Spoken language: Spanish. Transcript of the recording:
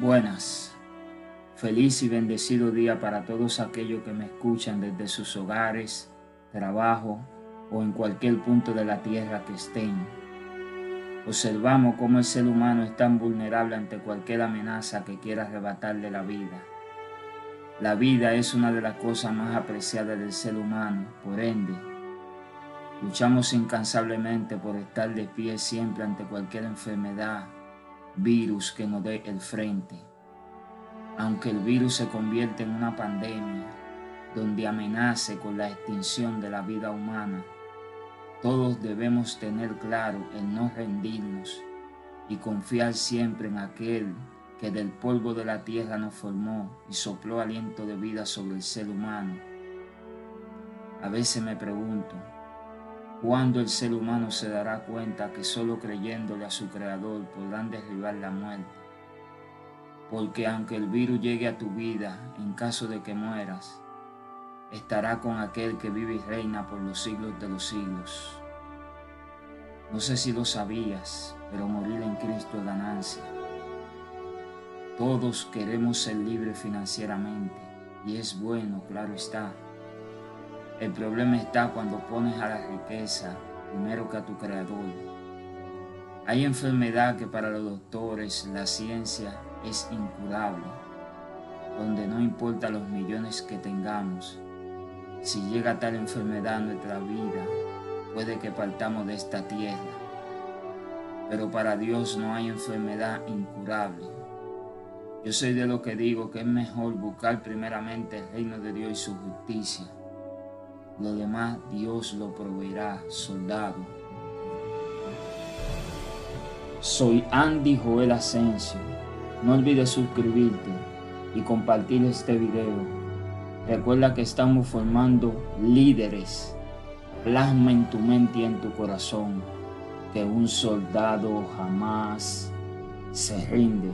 Buenas. Feliz y bendecido día para todos aquellos que me escuchan desde sus hogares, trabajo o en cualquier punto de la tierra que estén. Observamos cómo el ser humano es tan vulnerable ante cualquier amenaza que quiera arrebatarle la vida. La vida es una de las cosas más apreciadas del ser humano, por ende, luchamos incansablemente por estar de pie siempre ante cualquier enfermedad, virus que nos dé el frente. Aunque el virus se convierte en una pandemia donde amenace con la extinción de la vida humana, todos debemos tener claro el no rendirnos y confiar siempre en aquel que del polvo de la tierra nos formó y sopló aliento de vida sobre el ser humano. A veces me pregunto, cuando el ser humano se dará cuenta que solo creyéndole a su creador podrán derribar la muerte. Porque aunque el virus llegue a tu vida en caso de que mueras, estará con aquel que vive y reina por los siglos de los siglos. No sé si lo sabías, pero morir en Cristo es ganancia. Todos queremos ser libres financieramente y es bueno, claro está el problema está cuando pones a la riqueza primero que a tu creador. Hay enfermedad que para los doctores la ciencia es incurable, donde no importa los millones que tengamos. Si llega tal enfermedad a nuestra vida, puede que partamos de esta tierra. Pero para Dios no hay enfermedad incurable. Yo soy de lo que digo que es mejor buscar primeramente el reino de Dios y su justicia lo demás Dios lo proveerá, soldado. Soy Andy Joel Asensio. No olvides suscribirte y compartir este video. Recuerda que estamos formando líderes. Plasma en tu mente y en tu corazón que un soldado jamás se rinde